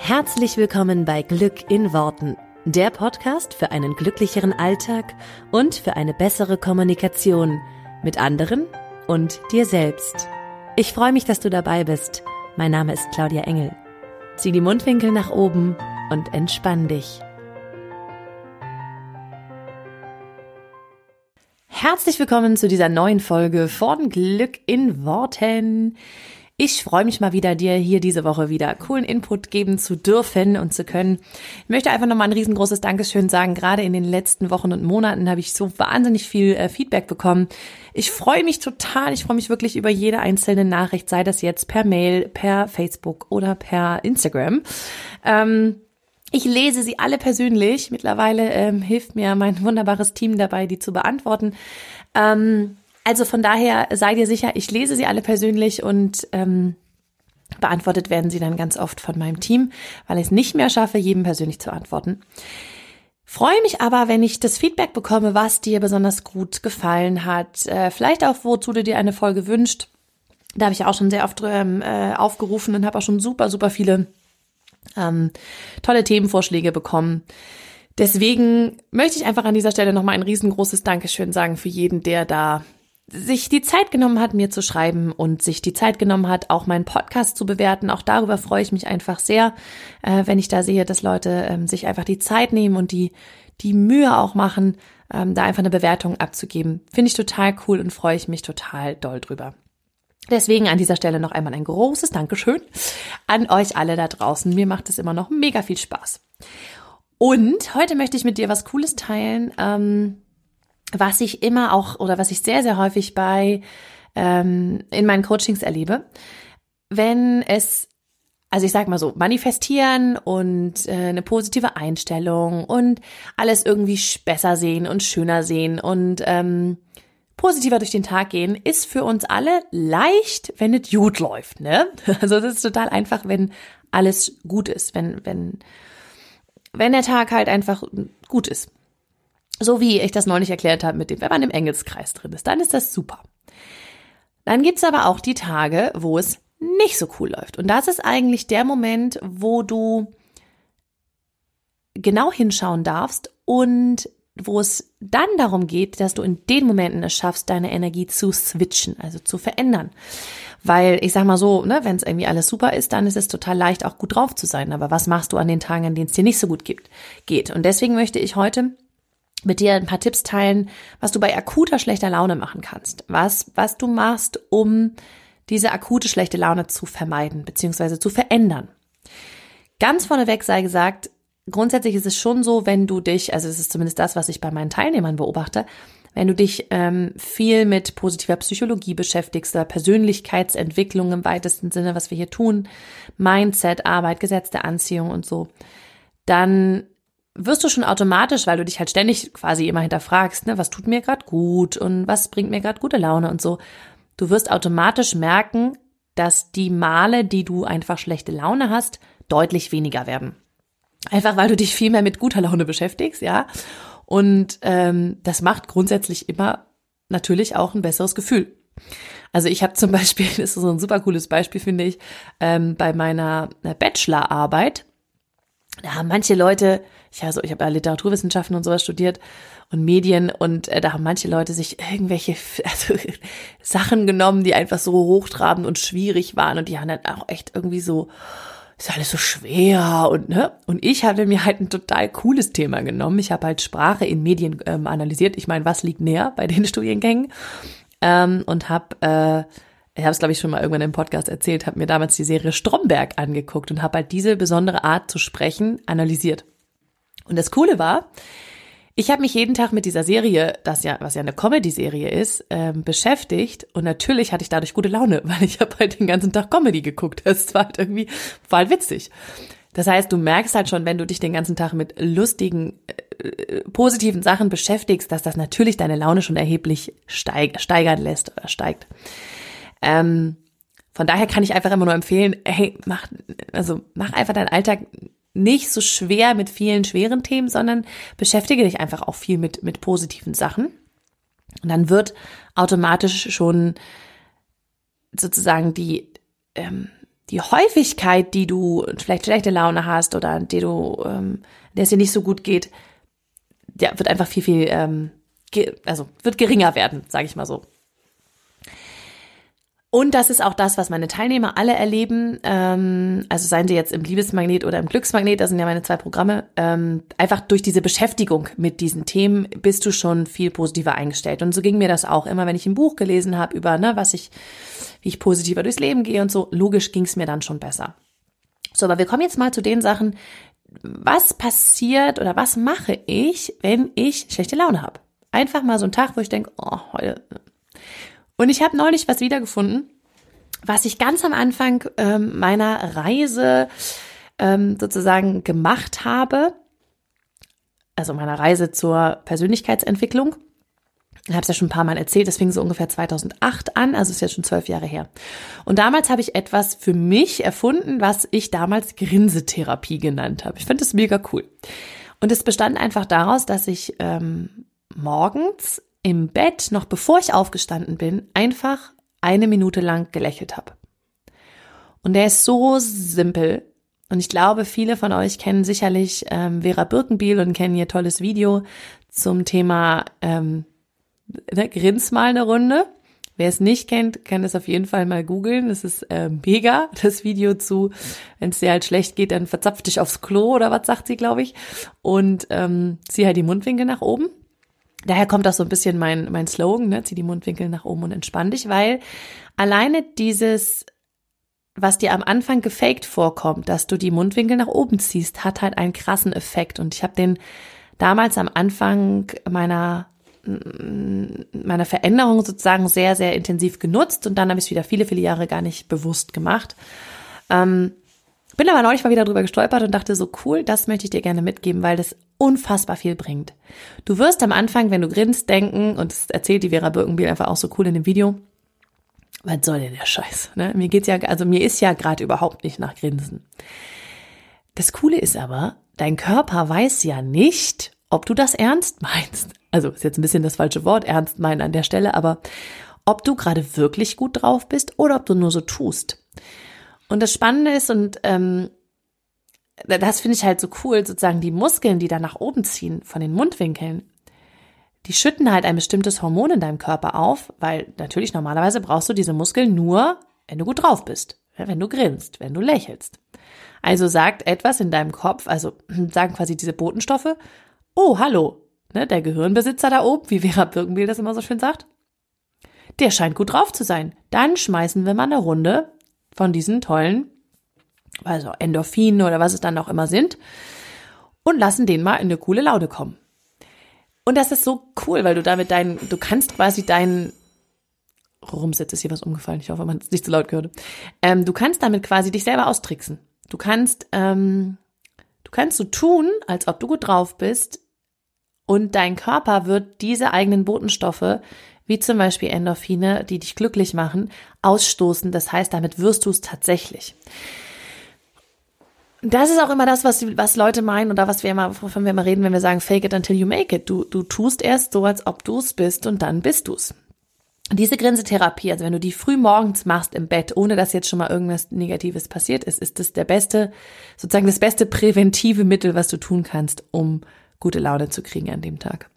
Herzlich willkommen bei Glück in Worten, der Podcast für einen glücklicheren Alltag und für eine bessere Kommunikation mit anderen und dir selbst. Ich freue mich, dass du dabei bist. Mein Name ist Claudia Engel. Zieh die Mundwinkel nach oben und entspann dich. Herzlich willkommen zu dieser neuen Folge von Glück in Worten. Ich freue mich mal wieder, dir hier diese Woche wieder coolen Input geben zu dürfen und zu können. Ich möchte einfach nochmal ein riesengroßes Dankeschön sagen. Gerade in den letzten Wochen und Monaten habe ich so wahnsinnig viel äh, Feedback bekommen. Ich freue mich total. Ich freue mich wirklich über jede einzelne Nachricht, sei das jetzt per Mail, per Facebook oder per Instagram. Ähm, ich lese sie alle persönlich. Mittlerweile ähm, hilft mir mein wunderbares Team dabei, die zu beantworten. Ähm, also von daher sei dir sicher, ich lese sie alle persönlich und ähm, beantwortet werden sie dann ganz oft von meinem Team, weil ich es nicht mehr schaffe, jedem persönlich zu antworten. Freue mich aber, wenn ich das Feedback bekomme, was dir besonders gut gefallen hat. Äh, vielleicht auch, wozu du dir eine Folge wünscht. Da habe ich auch schon sehr oft ähm, äh, aufgerufen und habe auch schon super, super viele ähm, tolle Themenvorschläge bekommen. Deswegen möchte ich einfach an dieser Stelle nochmal ein riesengroßes Dankeschön sagen für jeden, der da sich die Zeit genommen hat, mir zu schreiben und sich die Zeit genommen hat, auch meinen Podcast zu bewerten. Auch darüber freue ich mich einfach sehr, äh, wenn ich da sehe, dass Leute ähm, sich einfach die Zeit nehmen und die, die Mühe auch machen, ähm, da einfach eine Bewertung abzugeben. Finde ich total cool und freue ich mich total doll drüber. Deswegen an dieser Stelle noch einmal ein großes Dankeschön an euch alle da draußen. Mir macht es immer noch mega viel Spaß. Und heute möchte ich mit dir was Cooles teilen. Ähm, was ich immer auch oder was ich sehr, sehr häufig bei ähm, in meinen Coachings erlebe, wenn es, also ich sag mal so, manifestieren und äh, eine positive Einstellung und alles irgendwie besser sehen und schöner sehen und ähm, positiver durch den Tag gehen, ist für uns alle leicht, wenn es gut läuft, ne? Also das ist total einfach, wenn alles gut ist, wenn, wenn, wenn der Tag halt einfach gut ist. So wie ich das neulich erklärt habe mit dem, wenn man im Engelskreis drin ist, dann ist das super. Dann gibt's aber auch die Tage, wo es nicht so cool läuft. Und das ist eigentlich der Moment, wo du genau hinschauen darfst und wo es dann darum geht, dass du in den Momenten es schaffst, deine Energie zu switchen, also zu verändern. Weil ich sag mal so, ne, wenn es irgendwie alles super ist, dann ist es total leicht, auch gut drauf zu sein. Aber was machst du an den Tagen, an denen es dir nicht so gut gibt, geht? Und deswegen möchte ich heute mit dir ein paar Tipps teilen, was du bei akuter schlechter Laune machen kannst. Was, was du machst, um diese akute schlechte Laune zu vermeiden bzw. zu verändern. Ganz vorneweg sei gesagt, grundsätzlich ist es schon so, wenn du dich, also es ist zumindest das, was ich bei meinen Teilnehmern beobachte, wenn du dich ähm, viel mit positiver Psychologie beschäftigst oder Persönlichkeitsentwicklung im weitesten Sinne, was wir hier tun, Mindset, Arbeit, Gesetz der Anziehung und so, dann wirst du schon automatisch, weil du dich halt ständig quasi immer hinterfragst, ne, was tut mir gerade gut und was bringt mir gerade gute Laune und so. Du wirst automatisch merken, dass die Male, die du einfach schlechte Laune hast, deutlich weniger werden. Einfach weil du dich viel mehr mit guter Laune beschäftigst, ja. Und ähm, das macht grundsätzlich immer natürlich auch ein besseres Gefühl. Also ich habe zum Beispiel, das ist so ein super cooles Beispiel, finde ich, ähm, bei meiner Bachelorarbeit da haben manche Leute, ich, also ich habe ja Literaturwissenschaften und sowas studiert und Medien und äh, da haben manche Leute sich irgendwelche also, Sachen genommen, die einfach so hochtrabend und schwierig waren und die haben dann auch echt irgendwie so ist alles so schwer und ne und ich habe mir halt ein total cooles Thema genommen. Ich habe halt Sprache in Medien ähm, analysiert. Ich meine, was liegt näher bei den Studiengängen ähm, und habe äh, ich habe es glaube ich schon mal irgendwann im Podcast erzählt, habe mir damals die Serie Stromberg angeguckt und habe halt diese besondere Art zu sprechen analysiert. Und das Coole war, ich habe mich jeden Tag mit dieser Serie, das ja, was ja eine Comedy-Serie ist, ähm, beschäftigt und natürlich hatte ich dadurch gute Laune, weil ich habe halt den ganzen Tag Comedy geguckt. Das war halt irgendwie, war halt witzig. Das heißt, du merkst halt schon, wenn du dich den ganzen Tag mit lustigen, äh, positiven Sachen beschäftigst, dass das natürlich deine Laune schon erheblich steig steigern lässt oder steigt. Ähm, von daher kann ich einfach immer nur empfehlen, hey, mach, also mach einfach deinen Alltag nicht so schwer mit vielen schweren Themen, sondern beschäftige dich einfach auch viel mit, mit positiven Sachen. Und dann wird automatisch schon sozusagen die, ähm, die Häufigkeit, die du vielleicht schlechte Laune hast oder die du, ähm, der es dir nicht so gut geht, ja, wird einfach viel, viel, ähm, also wird geringer werden, sage ich mal so. Und das ist auch das, was meine Teilnehmer alle erleben. Ähm, also seien sie jetzt im Liebesmagnet oder im Glücksmagnet, das sind ja meine zwei Programme. Ähm, einfach durch diese Beschäftigung mit diesen Themen bist du schon viel positiver eingestellt. Und so ging mir das auch immer, wenn ich ein Buch gelesen habe über, ne, was ich, wie ich positiver durchs Leben gehe und so. Logisch ging es mir dann schon besser. So, aber wir kommen jetzt mal zu den Sachen. Was passiert oder was mache ich, wenn ich schlechte Laune habe? Einfach mal so ein Tag, wo ich denke, oh, heute und ich habe neulich was wiedergefunden, was ich ganz am Anfang ähm, meiner Reise ähm, sozusagen gemacht habe, also meiner Reise zur Persönlichkeitsentwicklung. Ich habe es ja schon ein paar Mal erzählt, das fing so ungefähr 2008 an, also ist jetzt schon zwölf Jahre her. Und damals habe ich etwas für mich erfunden, was ich damals Grinsetherapie genannt habe. Ich finde das mega cool. Und es bestand einfach daraus, dass ich ähm, morgens im Bett, noch bevor ich aufgestanden bin, einfach eine Minute lang gelächelt habe. Und der ist so simpel. Und ich glaube, viele von euch kennen sicherlich ähm, Vera Birkenbiel und kennen ihr tolles Video zum Thema ähm, ne, Grins mal eine Runde. Wer es nicht kennt, kann es auf jeden Fall mal googeln. Das ist äh, mega, das Video zu, wenn es dir halt schlecht geht, dann verzapf dich aufs Klo oder was sagt sie, glaube ich. Und ähm, zieh halt die Mundwinkel nach oben. Daher kommt auch so ein bisschen mein, mein Slogan, ne? zieh die Mundwinkel nach oben und entspann dich, weil alleine dieses, was dir am Anfang gefaked vorkommt, dass du die Mundwinkel nach oben ziehst, hat halt einen krassen Effekt. Und ich habe den damals am Anfang meiner meiner Veränderung sozusagen sehr, sehr intensiv genutzt und dann habe ich es wieder viele, viele Jahre gar nicht bewusst gemacht. Ähm, bin aber neulich mal wieder drüber gestolpert und dachte so cool, das möchte ich dir gerne mitgeben, weil das unfassbar viel bringt. Du wirst am Anfang, wenn du grinst, denken, und das erzählt die Vera Birkenbiel einfach auch so cool in dem Video, was soll denn der Scheiß? Ne? Mir geht's ja, also mir ist ja gerade überhaupt nicht nach Grinsen. Das Coole ist aber, dein Körper weiß ja nicht, ob du das ernst meinst. Also ist jetzt ein bisschen das falsche Wort, ernst meinen an der Stelle, aber ob du gerade wirklich gut drauf bist oder ob du nur so tust. Und das Spannende ist, und ähm, das finde ich halt so cool, sozusagen die Muskeln, die da nach oben ziehen von den Mundwinkeln, die schütten halt ein bestimmtes Hormon in deinem Körper auf, weil natürlich normalerweise brauchst du diese Muskeln nur, wenn du gut drauf bist, wenn du grinst, wenn du lächelst. Also sagt etwas in deinem Kopf, also sagen quasi diese Botenstoffe, oh, hallo, ne, der Gehirnbesitzer da oben, wie Vera Birkenbiel das immer so schön sagt, der scheint gut drauf zu sein. Dann schmeißen wir mal eine Runde von diesen tollen also Endorphine oder was es dann auch immer sind, und lassen den mal in eine coole Laune kommen. Und das ist so cool, weil du damit deinen, du kannst quasi deinen Rumsitz ist hier was umgefallen. Ich hoffe, man es nicht zu laut gehört. Ähm, du kannst damit quasi dich selber austricksen. Du kannst, ähm, du kannst so tun, als ob du gut drauf bist, und dein Körper wird diese eigenen Botenstoffe, wie zum Beispiel Endorphine, die dich glücklich machen, ausstoßen. Das heißt, damit wirst du es tatsächlich. Das ist auch immer das, was, was Leute meinen oder was wir immer, wovon wir immer reden, wenn wir sagen, fake it until you make it. Du, du tust erst so, als ob du es bist und dann bist du's. Diese Grinsetherapie, also wenn du die früh morgens machst im Bett, ohne dass jetzt schon mal irgendwas Negatives passiert ist, ist das der beste, sozusagen das beste präventive Mittel, was du tun kannst, um gute Laune zu kriegen an dem Tag.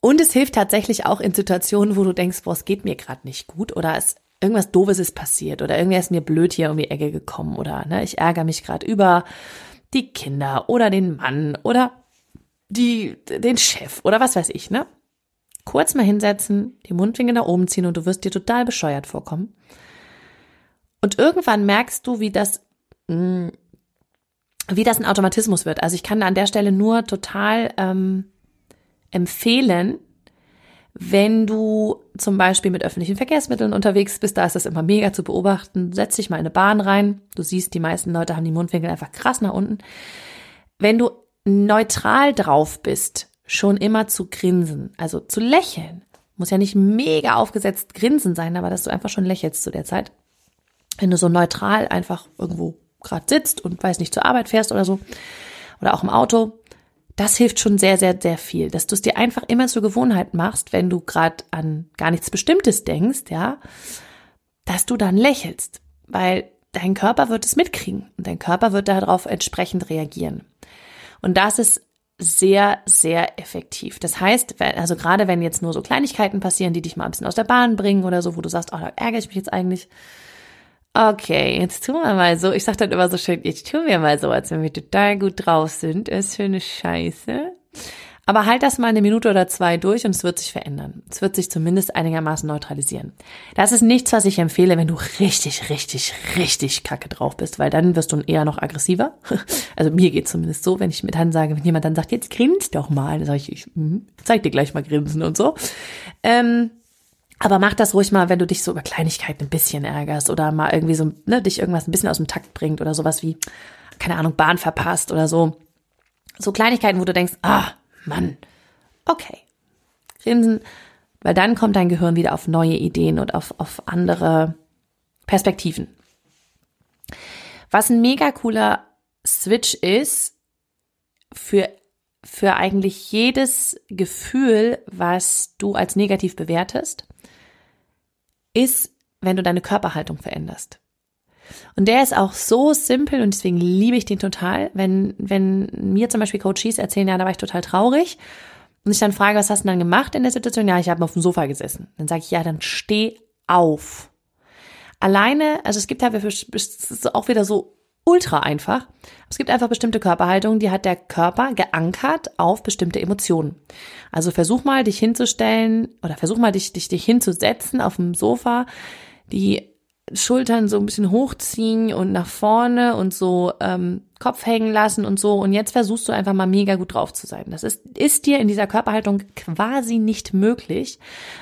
Und es hilft tatsächlich auch in Situationen, wo du denkst, boah, es geht mir gerade nicht gut oder es irgendwas Doofes ist passiert oder irgendwie ist mir blöd hier um die Ecke gekommen oder ne, ich ärgere mich gerade über die Kinder oder den Mann oder die, den Chef oder was weiß ich, ne? Kurz mal hinsetzen, die Mundwinkel nach oben ziehen und du wirst dir total bescheuert vorkommen. Und irgendwann merkst du, wie das, hm, wie das ein Automatismus wird. Also ich kann an der Stelle nur total ähm, empfehlen, wenn du zum Beispiel mit öffentlichen Verkehrsmitteln unterwegs bist, da ist das immer mega zu beobachten. Setz dich mal in eine Bahn rein. Du siehst, die meisten Leute haben die Mundwinkel einfach krass nach unten. Wenn du neutral drauf bist, schon immer zu grinsen, also zu lächeln. Muss ja nicht mega aufgesetzt grinsen sein, aber dass du einfach schon lächelst zu der Zeit. Wenn du so neutral einfach irgendwo gerade sitzt und weiß nicht zur Arbeit fährst oder so, oder auch im Auto, das hilft schon sehr, sehr, sehr viel, dass du es dir einfach immer zur Gewohnheit machst, wenn du gerade an gar nichts Bestimmtes denkst, ja, dass du dann lächelst. Weil dein Körper wird es mitkriegen und dein Körper wird darauf entsprechend reagieren. Und das ist sehr, sehr effektiv. Das heißt, also gerade wenn jetzt nur so Kleinigkeiten passieren, die dich mal ein bisschen aus der Bahn bringen oder so, wo du sagst, oh, da ärgere ich mich jetzt eigentlich. Okay, jetzt tun wir mal so. Ich sag dann immer so schön, jetzt tun wir mal so, als wenn wir total gut drauf sind. Ist für eine Scheiße. Aber halt das mal eine Minute oder zwei durch und es wird sich verändern. Es wird sich zumindest einigermaßen neutralisieren. Das ist nichts, was ich empfehle, wenn du richtig, richtig, richtig kacke drauf bist, weil dann wirst du eher noch aggressiver. Also mir geht zumindest so, wenn ich mir dann sage, wenn jemand dann sagt, jetzt grinst doch mal, dann sage ich, ich hm, zeig dir gleich mal grinsen und so. Ähm, aber mach das ruhig mal, wenn du dich so über Kleinigkeiten ein bisschen ärgerst oder mal irgendwie so, ne, dich irgendwas ein bisschen aus dem Takt bringt oder sowas wie, keine Ahnung, Bahn verpasst oder so. So Kleinigkeiten, wo du denkst, ah, Mann, okay. Grinsen, weil dann kommt dein Gehirn wieder auf neue Ideen und auf, auf andere Perspektiven. Was ein mega cooler Switch ist für, für eigentlich jedes Gefühl, was du als negativ bewertest, ist, wenn du deine Körperhaltung veränderst. Und der ist auch so simpel und deswegen liebe ich den total. Wenn, wenn mir zum Beispiel Coaches erzählen, ja, da war ich total traurig und ich dann frage, was hast du dann gemacht in der Situation? Ja, ich habe auf dem Sofa gesessen. Dann sage ich, ja, dann steh auf. Alleine, also es gibt halt auch wieder so ultra einfach. Es gibt einfach bestimmte Körperhaltungen, die hat der Körper geankert auf bestimmte Emotionen. Also versuch mal dich hinzustellen oder versuch mal dich, dich, dich hinzusetzen auf dem Sofa, die Schultern so ein bisschen hochziehen und nach vorne und so ähm, Kopf hängen lassen und so. Und jetzt versuchst du einfach mal mega gut drauf zu sein. Das ist, ist dir in dieser Körperhaltung quasi nicht möglich,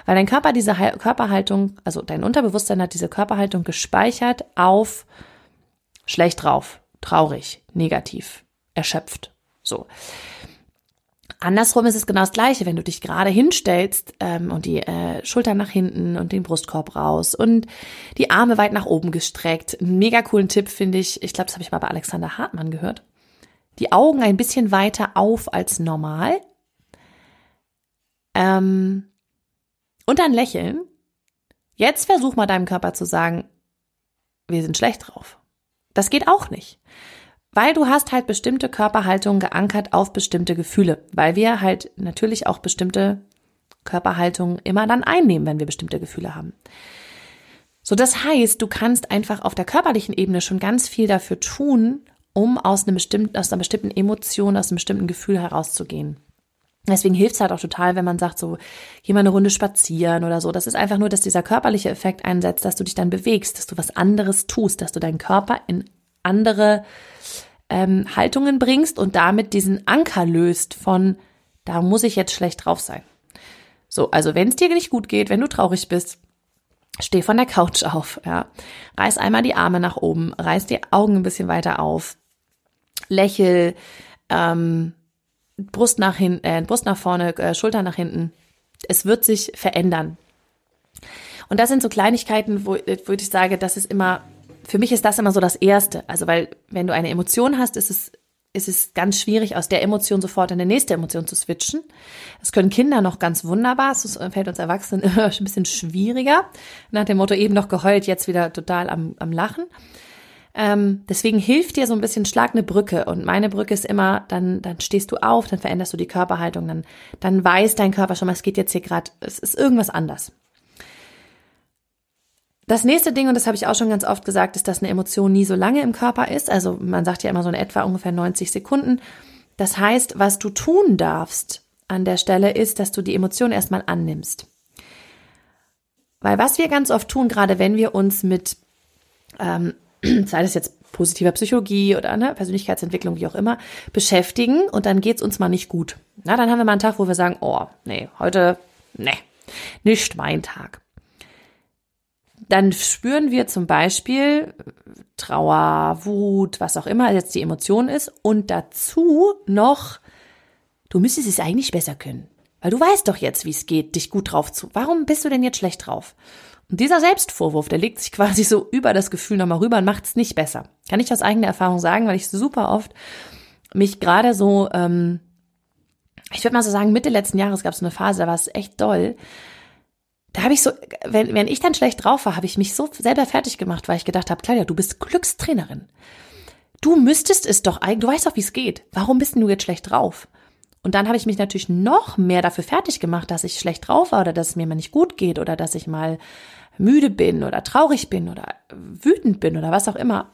weil dein Körper diese Körperhaltung, also dein Unterbewusstsein hat diese Körperhaltung gespeichert auf schlecht drauf, traurig, negativ, erschöpft. So. Andersrum ist es genau das Gleiche, wenn du dich gerade hinstellst ähm, und die äh, Schultern nach hinten und den Brustkorb raus und die Arme weit nach oben gestreckt. Mega coolen Tipp finde ich, ich glaube, das habe ich mal bei Alexander Hartmann gehört. Die Augen ein bisschen weiter auf als normal. Ähm, und dann lächeln. Jetzt versuch mal deinem Körper zu sagen, wir sind schlecht drauf. Das geht auch nicht. Weil du hast halt bestimmte Körperhaltungen geankert auf bestimmte Gefühle, weil wir halt natürlich auch bestimmte Körperhaltungen immer dann einnehmen, wenn wir bestimmte Gefühle haben. So, das heißt, du kannst einfach auf der körperlichen Ebene schon ganz viel dafür tun, um aus, einem bestimmten, aus einer bestimmten Emotion, aus einem bestimmten Gefühl herauszugehen. Deswegen hilft es halt auch total, wenn man sagt, so, geh mal eine Runde spazieren oder so. Das ist einfach nur, dass dieser körperliche Effekt einsetzt, dass du dich dann bewegst, dass du was anderes tust, dass du deinen Körper in andere ähm, Haltungen bringst und damit diesen Anker löst von, da muss ich jetzt schlecht drauf sein. So, also wenn es dir nicht gut geht, wenn du traurig bist, steh von der Couch auf, ja. Reiß einmal die Arme nach oben, reiß die Augen ein bisschen weiter auf, lächel, ähm, Brust nach hinten, äh, Brust nach vorne, äh, Schulter nach hinten. Es wird sich verändern. Und das sind so Kleinigkeiten, wo, wo ich sage, das ist immer für mich ist das immer so das Erste. Also, weil wenn du eine Emotion hast, ist es, ist es ganz schwierig, aus der Emotion sofort in die nächste Emotion zu switchen. Das können Kinder noch ganz wunderbar. Es fällt uns Erwachsenen immer ein bisschen schwieriger. Nach dem Motto eben noch geheult, jetzt wieder total am, am Lachen. Ähm, deswegen hilft dir so ein bisschen Schlag eine Brücke. Und meine Brücke ist immer, dann, dann stehst du auf, dann veränderst du die Körperhaltung, dann, dann weiß dein Körper schon mal, es geht jetzt hier gerade, es ist irgendwas anders. Das nächste Ding, und das habe ich auch schon ganz oft gesagt, ist, dass eine Emotion nie so lange im Körper ist. Also man sagt ja immer so in etwa ungefähr 90 Sekunden. Das heißt, was du tun darfst an der Stelle ist, dass du die Emotion erstmal annimmst. Weil was wir ganz oft tun, gerade wenn wir uns mit, ähm, sei das jetzt positiver Psychologie oder ne, Persönlichkeitsentwicklung, wie auch immer, beschäftigen und dann geht's uns mal nicht gut. Na, dann haben wir mal einen Tag, wo wir sagen, oh, nee, heute, nee, nicht mein Tag dann spüren wir zum Beispiel Trauer, Wut, was auch immer jetzt die Emotion ist und dazu noch, du müsstest es eigentlich besser können. Weil du weißt doch jetzt, wie es geht, dich gut drauf zu. Warum bist du denn jetzt schlecht drauf? Und dieser Selbstvorwurf, der legt sich quasi so über das Gefühl nochmal rüber und macht es nicht besser. Kann ich aus eigener Erfahrung sagen, weil ich super oft mich gerade so, ähm, ich würde mal so sagen, Mitte letzten Jahres gab es eine Phase, da war es echt doll, da habe ich so, wenn, wenn ich dann schlecht drauf war, habe ich mich so selber fertig gemacht, weil ich gedacht habe, Claudia, du bist Glückstrainerin. Du müsstest es doch eigentlich, du weißt doch, wie es geht. Warum bist denn du jetzt schlecht drauf? Und dann habe ich mich natürlich noch mehr dafür fertig gemacht, dass ich schlecht drauf war oder dass es mir mal nicht gut geht oder dass ich mal müde bin oder traurig bin oder wütend bin oder was auch immer.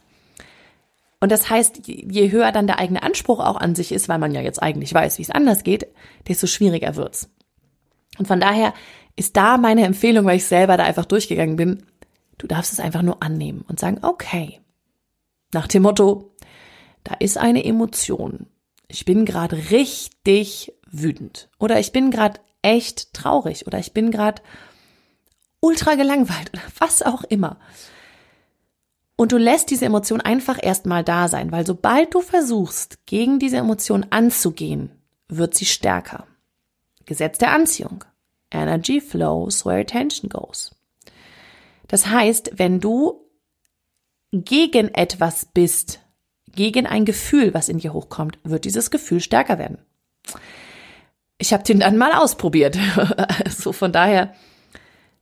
Und das heißt, je höher dann der eigene Anspruch auch an sich ist, weil man ja jetzt eigentlich weiß, wie es anders geht, desto schwieriger wird's. Und von daher ist da meine Empfehlung, weil ich selber da einfach durchgegangen bin, du darfst es einfach nur annehmen und sagen, okay. Nach dem Motto, da ist eine Emotion. Ich bin gerade richtig wütend oder ich bin gerade echt traurig oder ich bin gerade ultra gelangweilt oder was auch immer. Und du lässt diese Emotion einfach erstmal da sein, weil sobald du versuchst, gegen diese Emotion anzugehen, wird sie stärker. Gesetz der Anziehung. Energy flows where attention goes. Das heißt, wenn du gegen etwas bist, gegen ein Gefühl, was in dir hochkommt, wird dieses Gefühl stärker werden. Ich habe den dann mal ausprobiert. so also von daher,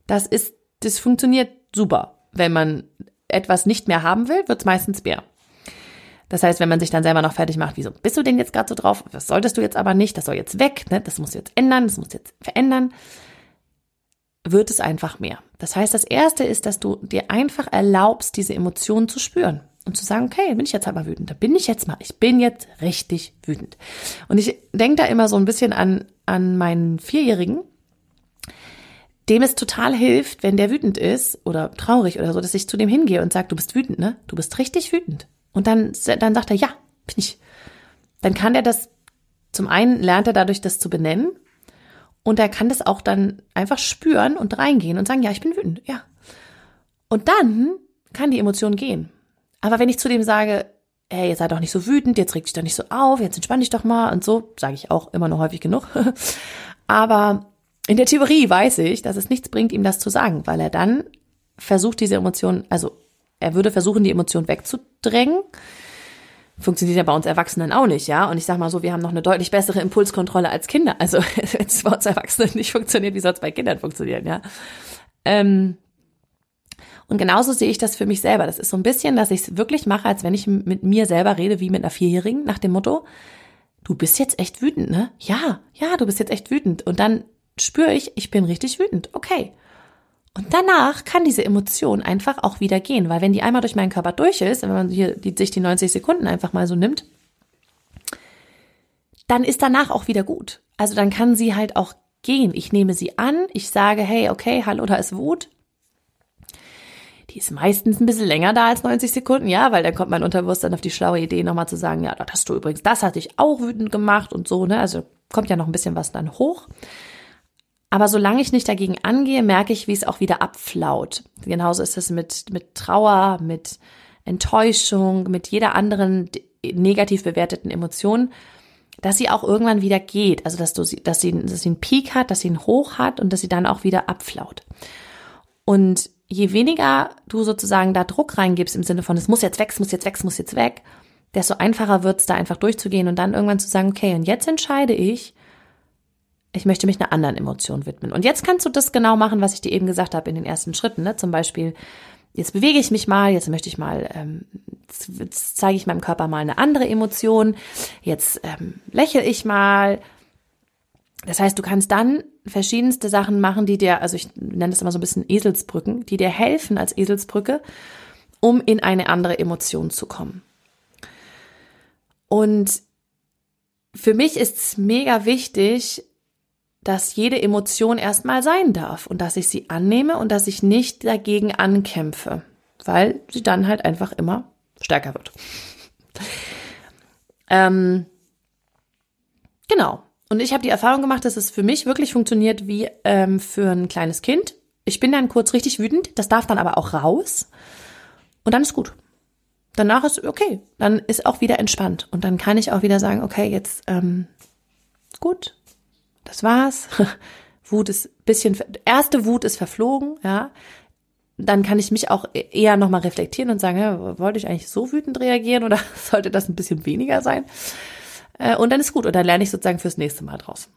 das ist, das funktioniert super. Wenn man etwas nicht mehr haben will, wird es meistens mehr. Das heißt, wenn man sich dann selber noch fertig macht, wieso bist du denn jetzt gerade so drauf? Das solltest du jetzt aber nicht, das soll jetzt weg, ne? das muss jetzt ändern, das muss jetzt verändern wird es einfach mehr. Das heißt, das erste ist, dass du dir einfach erlaubst, diese Emotionen zu spüren und zu sagen, okay, bin ich jetzt aber wütend, da bin ich jetzt mal, ich bin jetzt richtig wütend. Und ich denke da immer so ein bisschen an, an meinen Vierjährigen, dem es total hilft, wenn der wütend ist oder traurig oder so, dass ich zu dem hingehe und sage, du bist wütend, ne? Du bist richtig wütend. Und dann, dann sagt er, ja, bin ich. Dann kann er das, zum einen lernt er dadurch, das zu benennen und er kann das auch dann einfach spüren und reingehen und sagen, ja, ich bin wütend, ja. Und dann kann die Emotion gehen. Aber wenn ich zu dem sage, hey, jetzt sei doch nicht so wütend, jetzt reg dich doch nicht so auf, jetzt entspann dich doch mal und so, sage ich auch immer nur häufig genug. Aber in der Theorie weiß ich, dass es nichts bringt, ihm das zu sagen, weil er dann versucht, diese Emotion, also er würde versuchen, die Emotion wegzudrängen funktioniert ja bei uns Erwachsenen auch nicht, ja. Und ich sag mal so, wir haben noch eine deutlich bessere Impulskontrolle als Kinder. Also wenn es bei uns Erwachsenen nicht funktioniert, wie soll es bei Kindern funktionieren, ja? Ähm, und genauso sehe ich das für mich selber. Das ist so ein bisschen, dass ich es wirklich mache, als wenn ich mit mir selber rede, wie mit einer Vierjährigen, nach dem Motto, du bist jetzt echt wütend, ne? Ja, ja, du bist jetzt echt wütend. Und dann spüre ich, ich bin richtig wütend. Okay. Und danach kann diese Emotion einfach auch wieder gehen, weil wenn die einmal durch meinen Körper durch ist, wenn man hier die, sich die 90 Sekunden einfach mal so nimmt, dann ist danach auch wieder gut. Also dann kann sie halt auch gehen. Ich nehme sie an, ich sage, hey, okay, hallo, da ist Wut. Die ist meistens ein bisschen länger da als 90 Sekunden, ja, weil dann kommt mein Unterbewusstsein auf die schlaue Idee, nochmal zu sagen, ja, das hast du übrigens, das hatte ich auch wütend gemacht und so, ne? Also kommt ja noch ein bisschen was dann hoch. Aber solange ich nicht dagegen angehe, merke ich, wie es auch wieder abflaut. Genauso ist es mit, mit Trauer, mit Enttäuschung, mit jeder anderen negativ bewerteten Emotion, dass sie auch irgendwann wieder geht. Also, dass du sie, dass sie, dass sie einen Peak hat, dass sie einen Hoch hat und dass sie dann auch wieder abflaut. Und je weniger du sozusagen da Druck reingibst im Sinne von, es muss jetzt weg, es muss jetzt weg, es muss jetzt weg, desto einfacher wird es da einfach durchzugehen und dann irgendwann zu sagen, okay, und jetzt entscheide ich, ich möchte mich einer anderen Emotion widmen. Und jetzt kannst du das genau machen, was ich dir eben gesagt habe in den ersten Schritten. Ne? Zum Beispiel, jetzt bewege ich mich mal, jetzt möchte ich mal, ähm, jetzt zeige ich meinem Körper mal eine andere Emotion, jetzt ähm, lächle ich mal. Das heißt, du kannst dann verschiedenste Sachen machen, die dir, also ich nenne das immer so ein bisschen Eselsbrücken, die dir helfen als Eselsbrücke, um in eine andere Emotion zu kommen. Und für mich ist es mega wichtig, dass jede Emotion erstmal sein darf und dass ich sie annehme und dass ich nicht dagegen ankämpfe, weil sie dann halt einfach immer stärker wird. ähm, genau. Und ich habe die Erfahrung gemacht, dass es für mich wirklich funktioniert wie ähm, für ein kleines Kind. Ich bin dann kurz richtig wütend, das darf dann aber auch raus und dann ist gut. Danach ist okay, dann ist auch wieder entspannt und dann kann ich auch wieder sagen, okay, jetzt ähm, gut, das war's. Wut ist bisschen, erste Wut ist verflogen, ja. Dann kann ich mich auch e-, eher nochmal reflektieren und sagen, ja, wollte ich eigentlich so wütend reagieren oder sollte das ein bisschen weniger sein? Äh, und dann ist gut. Und dann lerne ich sozusagen fürs nächste Mal draus.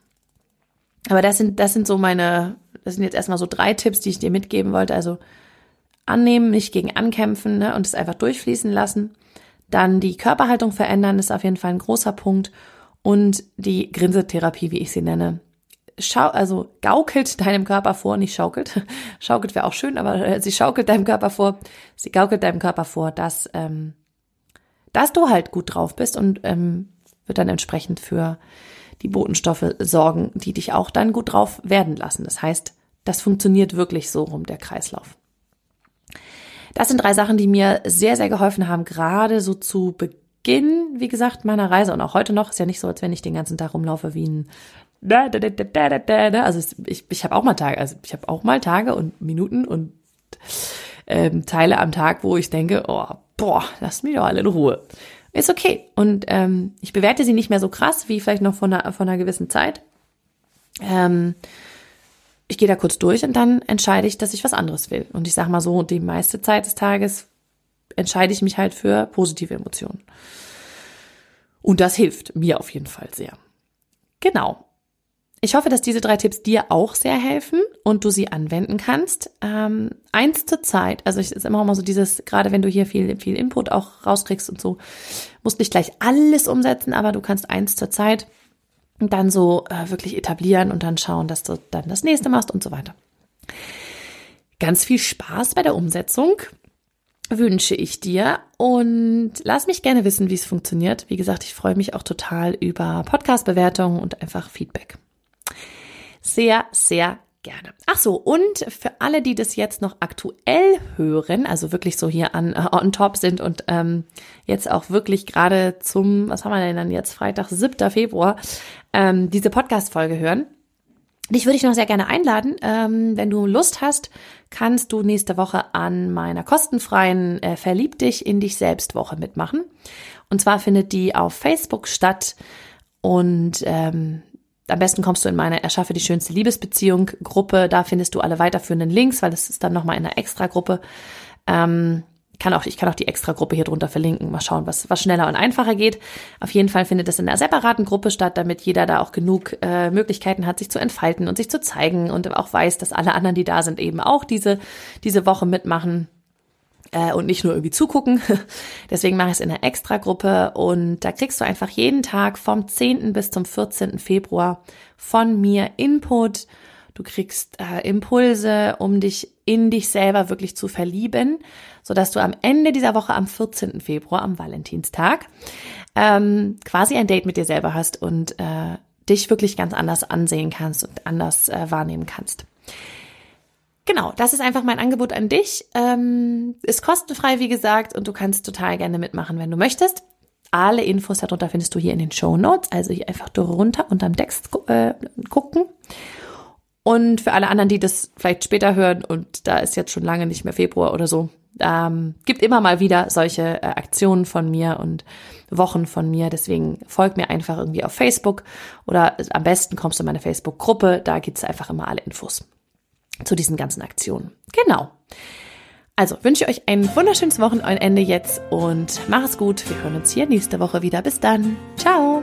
Aber das sind, das sind so meine, das sind jetzt erstmal so drei Tipps, die ich dir mitgeben wollte. Also annehmen, nicht gegen ankämpfen ne, und es einfach durchfließen lassen. Dann die Körperhaltung verändern ist auf jeden Fall ein großer Punkt. Und die Grinsetherapie, wie ich sie nenne. Schau, also gaukelt deinem Körper vor, nicht schaukelt. schaukelt wäre auch schön, aber äh, sie schaukelt deinem Körper vor, sie gaukelt deinem Körper vor, dass, ähm, dass du halt gut drauf bist und ähm, wird dann entsprechend für die Botenstoffe sorgen, die dich auch dann gut drauf werden lassen. Das heißt, das funktioniert wirklich so rum, der Kreislauf. Das sind drei Sachen, die mir sehr, sehr geholfen haben, gerade so zu Beginn, wie gesagt, meiner Reise und auch heute noch. Ist ja nicht so, als wenn ich den ganzen Tag rumlaufe wie ein also ich, ich habe auch mal Tage, also ich habe auch mal Tage und Minuten und ähm, Teile am Tag, wo ich denke, oh, boah, lasst mich doch alle in Ruhe. Ist okay. Und ähm, ich bewerte sie nicht mehr so krass wie vielleicht noch von einer, von einer gewissen Zeit. Ähm, ich gehe da kurz durch und dann entscheide ich, dass ich was anderes will. Und ich sage mal so, die meiste Zeit des Tages entscheide ich mich halt für positive Emotionen. Und das hilft mir auf jeden Fall sehr. Genau. Ich hoffe, dass diese drei Tipps dir auch sehr helfen und du sie anwenden kannst. Ähm, eins zur Zeit, also ich ist immer mal so dieses, gerade wenn du hier viel, viel Input auch rauskriegst und so, musst nicht gleich alles umsetzen, aber du kannst eins zur Zeit dann so äh, wirklich etablieren und dann schauen, dass du dann das nächste machst und so weiter. Ganz viel Spaß bei der Umsetzung wünsche ich dir und lass mich gerne wissen, wie es funktioniert. Wie gesagt, ich freue mich auch total über Podcast-Bewertungen und einfach Feedback. Sehr, sehr gerne. Ach so, und für alle, die das jetzt noch aktuell hören, also wirklich so hier an uh, on top sind und ähm, jetzt auch wirklich gerade zum, was haben wir denn dann jetzt, Freitag, 7. Februar, ähm, diese Podcast-Folge hören. Dich würde ich noch sehr gerne einladen. Ähm, wenn du Lust hast, kannst du nächste Woche an meiner kostenfreien äh, Verlieb dich in dich selbst Woche mitmachen. Und zwar findet die auf Facebook statt und ähm, am besten kommst du in meine Erschaffe die schönste Liebesbeziehung Gruppe. Da findest du alle weiterführenden Links, weil das ist dann nochmal in einer Extra-Gruppe. Ähm, kann auch, ich kann auch die Extra-Gruppe hier drunter verlinken. Mal schauen, was, was schneller und einfacher geht. Auf jeden Fall findet es in einer separaten Gruppe statt, damit jeder da auch genug äh, Möglichkeiten hat, sich zu entfalten und sich zu zeigen und auch weiß, dass alle anderen, die da sind, eben auch diese, diese Woche mitmachen äh, und nicht nur irgendwie zugucken. Deswegen mache ich es in einer Extra-Gruppe und da kriegst du einfach jeden Tag vom 10. bis zum 14. Februar von mir Input. Du kriegst äh, Impulse, um dich in dich selber wirklich zu verlieben, so dass du am Ende dieser Woche am 14. Februar, am Valentinstag, ähm, quasi ein Date mit dir selber hast und äh, dich wirklich ganz anders ansehen kannst und anders äh, wahrnehmen kannst. Genau, das ist einfach mein Angebot an dich. Ähm, ist kostenfrei, wie gesagt, und du kannst total gerne mitmachen, wenn du möchtest. Alle Infos darunter findest du hier in den Show Notes, also hier einfach runter unterm Text äh, gucken. Und für alle anderen, die das vielleicht später hören und da ist jetzt schon lange nicht mehr Februar oder so, ähm, gibt immer mal wieder solche äh, Aktionen von mir und Wochen von mir. Deswegen folg mir einfach irgendwie auf Facebook oder am besten kommst du in meine Facebook-Gruppe. Da gibt's einfach immer alle Infos zu diesen ganzen Aktionen. Genau. Also wünsche ich euch ein wunderschönes Wochenende jetzt und mach es gut. Wir hören uns hier nächste Woche wieder. Bis dann. Ciao.